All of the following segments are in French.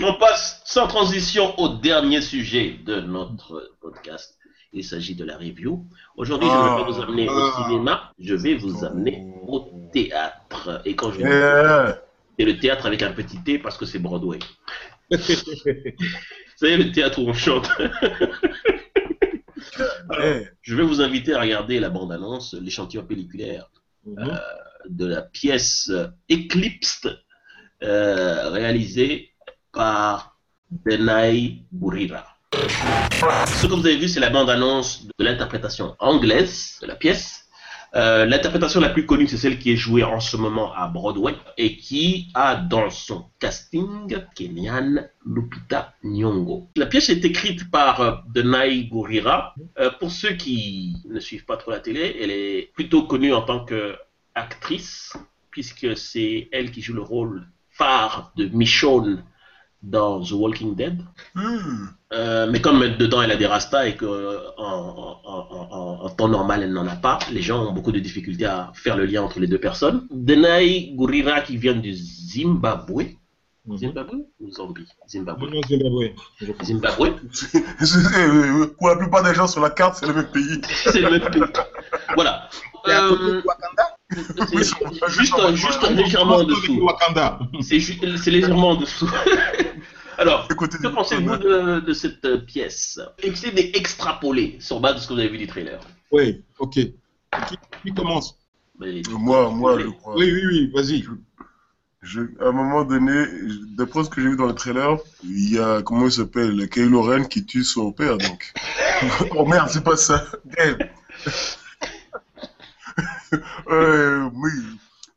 On passe sans transition au dernier sujet de notre podcast. Il s'agit de la review. Aujourd'hui, je ne vais pas vous amener au cinéma, je vais vous amener au théâtre. Et quand je c'est le théâtre avec un petit T parce que c'est Broadway. Vous savez, le théâtre où on chante. Je vais vous inviter à regarder la bande-annonce, l'échantillon pelliculaire mhm. de la pièce Eclipsed, euh, réalisée par Denai Burira. Ce que vous avez vu, c'est la bande-annonce de l'interprétation anglaise de la pièce. Euh, l'interprétation la plus connue, c'est celle qui est jouée en ce moment à Broadway et qui a dans son casting Kenyan Lupita Nyong'o. La pièce est écrite par euh, Denai Gurira. Euh, pour ceux qui ne suivent pas trop la télé, elle est plutôt connue en tant qu'actrice, puisque c'est elle qui joue le rôle phare de Michonne dans The Walking Dead. Hmm. Euh, mais comme dedans elle a des rastas et que en, en- en- en- en temps normal elle n'en a pas, les gens ont beaucoup de difficultés à faire le lien entre les deux personnes. Denai Gurira qui vient du Zimbabwe. Zimbabwe ou Zambie? Zimbabwe. Non, Zimbabwe. Eh, Pour la plupart des gens sur la carte, c'est le même pays. C'est le même pays. Voilà. Euh, Juste, juste légèrement en dessous. C'est légèrement en dessous. Alors, Écoutez, que pensez-vous de, de cette euh, pièce? Essayez d'extrapoler sur base de ce que vous avez vu du trailer. Oui, ok. Qui, qui commence? Mais- Moi, moi, je crois. Oui, oui, oui, vas-y. Je, à un moment donné, d'après ce que j'ai vu dans le trailer, il y a, comment il s'appelle, Kylo Ren qui tue son père, donc. oh merde, c'est pas ça. Euh, oui.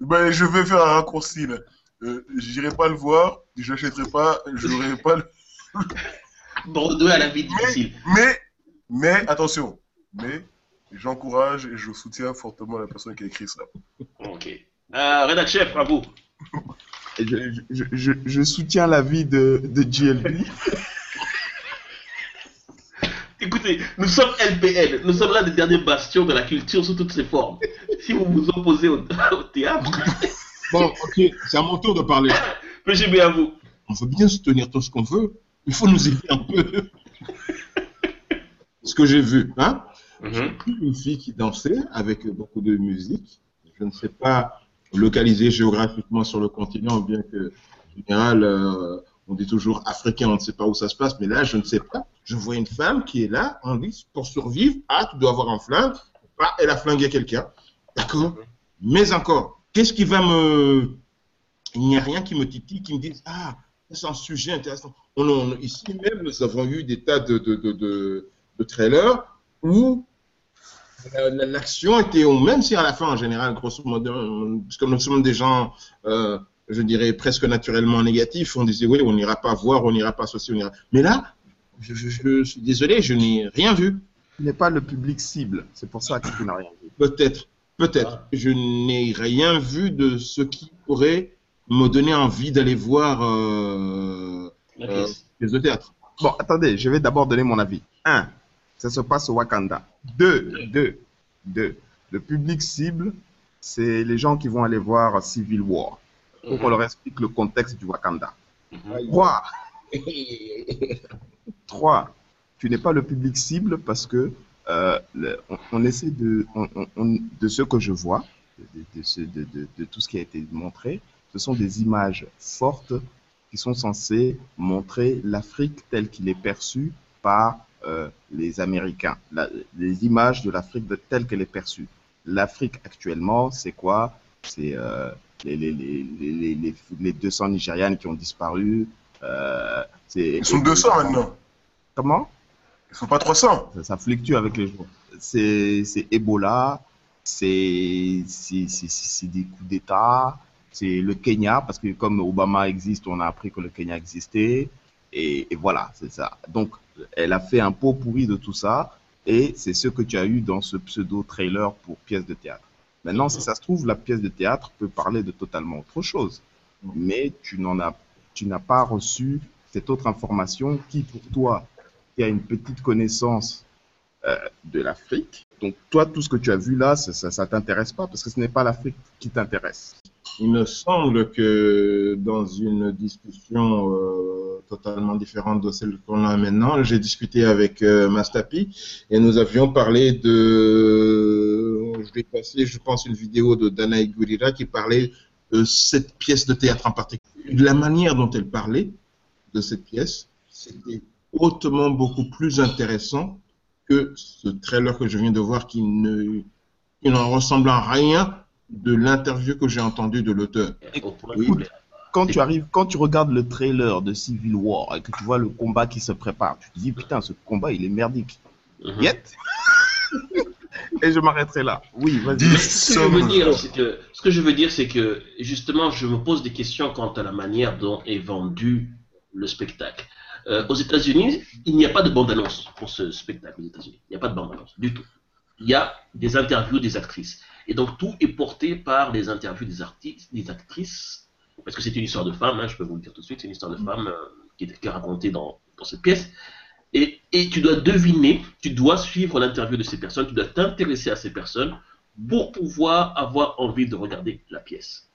Ben, je vais faire un raccourci, là. Euh, J'irai pas le voir, je l'achèterai pas, j'aurai pas le... Bordeaux à la vie difficile. Mais, mais, attention, mais, j'encourage et je soutiens fortement la personne qui a écrit ça. Ok. Euh, chef, à vous. je, je, je, je soutiens l'avis de, de GLB. Écoutez, nous sommes LPL, nous sommes l'un des derniers bastions de la culture sous toutes ses formes. Si vous vous opposez au, au théâtre, Bon, ok, c'est à mon tour de parler. mais j'ai bien à vous. On veut bien soutenir tout ce qu'on veut. Il faut nous aider un peu. ce que j'ai vu, hein Une fille qui dansait avec beaucoup de musique. Je ne sais pas localiser géographiquement sur le continent, bien que, en général, euh, on dit toujours africain, on ne sait pas où ça se passe, mais là, je ne sais pas. Je vois une femme qui est là, on dit, pour survivre, ah, tu dois avoir un flingue. Ah, elle a flingué quelqu'un. D'accord Mais encore, qu'est-ce qui va me. Il n'y a rien qui me titille, qui me dise, ah, c'est un sujet intéressant. On, on- ici même, nous avons eu des tas de, de, de, de, trailers où la- l'action était, même si à la fin, en général, grosso modo, parce que nous sommes des gens, euh, je dirais, presque naturellement négatifs, on disait, oui, on n'ira pas voir, on n'ira pas ceci, on ira. Mais là, je, je- je suis désolé, je n'ai rien vu. Tu n'es pas le public cible. C'est pour ça que tu n'as rien vu. Peut-être, peut-être. Je n'ai rien vu de ce qui pourrait me donner envie d'aller voir euh, La Euh, pièce. de théâtre. Bon, attendez, je vais d'abord donner mon avis. Un, ça se passe au Wakanda. Deux, deux, deux. Le public cible, c'est les gens qui vont aller voir Civil War. Pour qu'on leur explique le contexte du Wakanda. Mhm. Trois, trois, tu n'es pas le public cible parce que euh, le- on, on essaie de, on- on- on- de ce que je vois, de, de- de ce- de- de- de tout ce qui a été montré, ce sont des images fortes qui sont censées montrer l'Afrique telle qu'il est perçue par euh, les Américains, La- les images de l'Afrique telle qu'elle est perçue. L'Afrique actuellement, c'est quoi? C'est euh, les, les, les, les, les, les 200 Nigérianes qui ont disparu. Ils sont 200 maintenant. Comment? Ils sont pas 300. ça, ça fluctue avec les jours. C'est Ebola, c'est des coups d'État, c'est le Kenya, parce que comme Obama existe, on a appris que le Kenya existait. Et, et voilà, c'est ça. Donc, elle a fait un pot pourri de tout ça, et c'est ce que tu as eu dans ce pseudo-trailer pour pièce de théâtre. Maintenant, si ça se trouve, la pièce de théâtre peut parler de totalement autre chose, mais tu n'en as, tu n'as pas reçu cette autre information qui, pour toi, qui a une petite connaissance euh, de l'Afrique. Donc toi, tout ce que tu as vu là, ça, ça t'intéresse pas parce que ce n'est pas l'Afrique qui t'intéresse. il me semble que dans une discussion euh, totalement différente de celle qu'on a maintenant, j'ai discuté avec euh, Mastapi et nous avions parlé de. Je vais passer, je pense, une vidéo de Danaï Gurira qui parlait de cette pièce de théâtre en particulier. La manière dont elle parlait de cette pièce, c'était hautement beaucoup plus intéressant que ce trailer que je viens de voir qui ne, qui n'en ressemble à rien de l'interview que j'ai entendue de l'auteur. Quand tu arrives, quand tu regardes le trailer de Civil War et que tu vois le combat qui se prépare, tu te dis putain, ce combat il est merdique. Mhm. Yet? Et je m'arrêterai là. Oui, vas-y. Ce que je veux dire, c'est que, ce que je veux dire, c'est que justement, je me pose des questions quant à la manière dont est vendu le spectacle. Euh, aux États-Unis, il n'y a pas de bande-annonce pour ce spectacle aux États-Unis. Il n'y a pas de bande-annonce du tout. Il y a des interviews des actrices. Et donc tout est porté par les interviews des artistes, des actrices, parce que c'est une histoire de femme, hein, je peux vous le dire tout de suite, c'est une histoire de femme euh, qui, est, racontée dans, cette pièce. Et, et, tu dois deviner, tu dois suivre l'interview de ces personnes, tu dois t'intéresser à ces personnes pour pouvoir avoir envie de regarder la pièce.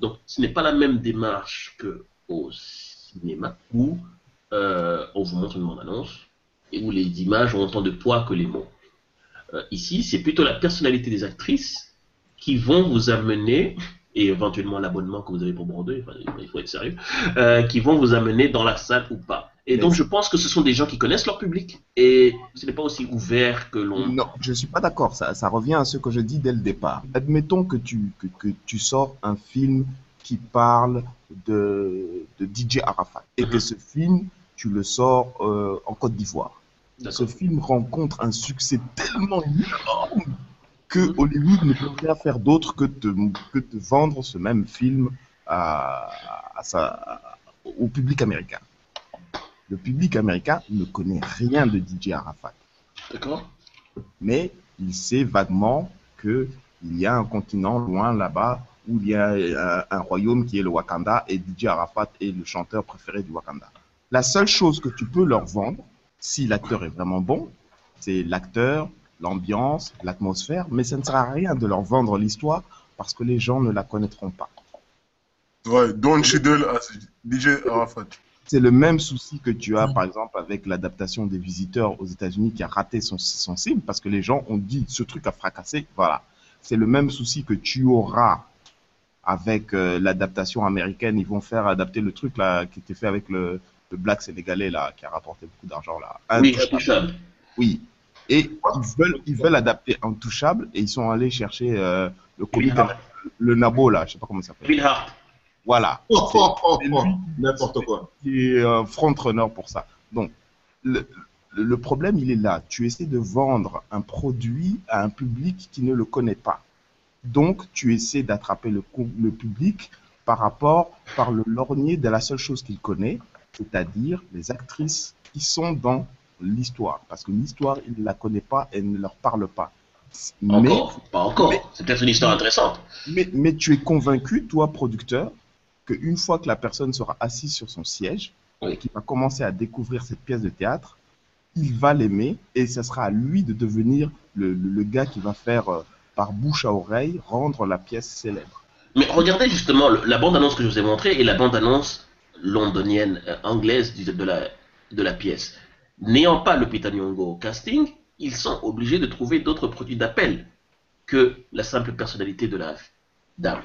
Donc ce n'est pas la même démarche qu'au cinéma où euh, on vous montre une bande-annonce et où les images ont autant de poids que les mots. Euh, ici, c'est plutôt la personnalité des actrices qui vont vous amener, et éventuellement l'abonnement que vous avez pour Bordeaux, il faut être sérieux, euh, qui vont vous amener dans la salle ou pas. Et donc je pense que ce sont des gens qui connaissent leur public et ce n'est pas aussi ouvert que l'on... Non, je ne suis pas d'accord, ça, revient à ce que je dis dès le départ. Admettons que tu, que, tu sors un film qui parle de, de DJ Arafat et que ce film, tu le sors euh, en Côte d'Ivoire. Ce film rencontre un succès tellement énorme que Hollywood ne peut rien faire d'autre que de, que de vendre ce même film à, au public américain. Le public américain ne connaît rien de DJ Arafat. D'accord. Mais il sait vaguement qu'il y a un continent loin là-bas où il y a un, un, royaume qui est le Wakanda et DJ Arafat est le chanteur préféré du Wakanda. La seule chose que tu peux leur vendre, si l'acteur est vraiment bon, c'est l'acteur, l'ambiance, l'atmosphère, mais ça ne sert à rien de leur vendre l'histoire parce que les gens ne la connaîtront pas. Ouais, Don Cheadle DJ Arafat. C'est le même souci que tu as, par exemple, avec l'adaptation des visiteurs aux États-Unis qui a raté son, son cible parce que les gens ont dit ce truc a fracassé. Voilà. C'est le même souci que tu auras avec euh, l'adaptation américaine. Ils vont faire adapter le truc là qui était fait avec le, le Black Sénégalais là qui a rapporté beaucoup d'argent là. Oui, oui, et ils veulent, ils veulent adapter Intouchable et ils sont allés chercher euh, le le Nabo là, je sais pas comment ça s'appelle. Will Hart. Voilà. Oh, oh, oh, N'importe quoi. Qui est un front-runner pour ça. Donc, le, le problème, il est là. Tu essaies de vendre un produit à un public qui ne le connaît pas. Donc, tu essaies d'attraper le, le public par rapport, par le lorgnier de la seule chose qu'il connaît, c'est-à-dire les actrices qui sont dans l'histoire. Parce que l'histoire, ils ne la connaissent pas et ne leur parle pas. Encore, pas encore. C'est peut-être une histoire intéressante. Mais, mais tu es convaincu, toi, producteur, qu'une fois que la personne sera assise sur son siège et qu'il va commencer à découvrir cette pièce de théâtre, il va l'aimer et ce sera à lui de devenir le, le, gars qui va faire euh, par bouche à oreille rendre la pièce célèbre. Mais regardez justement la bande-annonce que je vous ai montrée et la bande-annonce londonienne, euh, anglaise de la, de la pièce n'ayant pas l'hôpital Nyong'o au casting, ils sont obligés de trouver d'autres produits d'appel que la simple personnalité de la dame.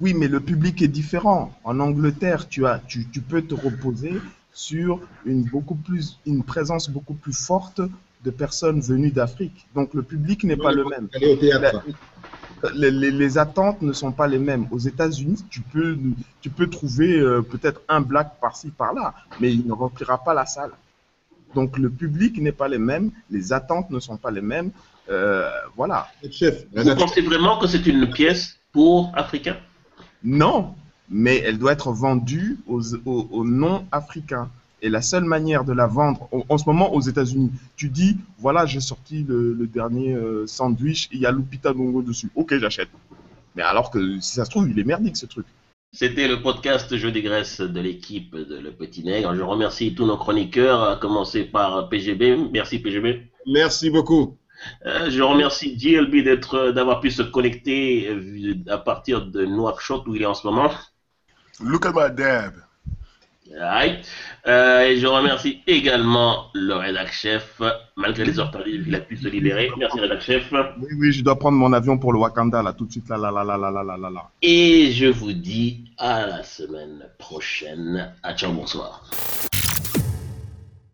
Oui, mais le public est différent. En Angleterre, tu, as, tu, tu peux te reposer sur une, beaucoup plus, une présence beaucoup plus forte de personnes venues d'Afrique. Donc le public n'est pas le même. Les, les, les, attentes ne sont pas les mêmes. Aux États-Unis, tu peux, tu peux trouver euh, peut-être un black par-ci, par-là, mais il ne remplira pas la salle. Donc le public n'est pas le même, les attentes ne sont pas les mêmes. Euh, voilà. Chef, Vous pensez vraiment que c'est une pièce pour Africains? Non, mais elle doit être vendue aux, non-africains. Et la seule manière de la vendre, en, ce moment aux États-Unis, tu dis, voilà, j'ai sorti le, dernier euh, sandwich, il y a Lupita Dongo dessus. Ok, j'achète. Mais alors que si ça se trouve, il est merdique ce truc. C'était le podcast Jeu des Graisses de l'équipe de Le Petit Nègre. Je remercie tous nos chroniqueurs, à commencer par PGB. Merci PGB. Merci beaucoup. Euh, je remercie d'être, d'avoir pu se connecter euh, à partir de Nouakchott où il est en ce moment. Look at my dad. Right. Euh, et je remercie également le rédac chef, malgré les heures tardives, il a pu se libérer. Merci rédac chef. Oui, oui, je dois prendre mon avion pour le Wakanda, là, tout de suite, là, là, là, là, là, là, là, là, là. Et je vous dis à la semaine prochaine. À ciao, bonsoir.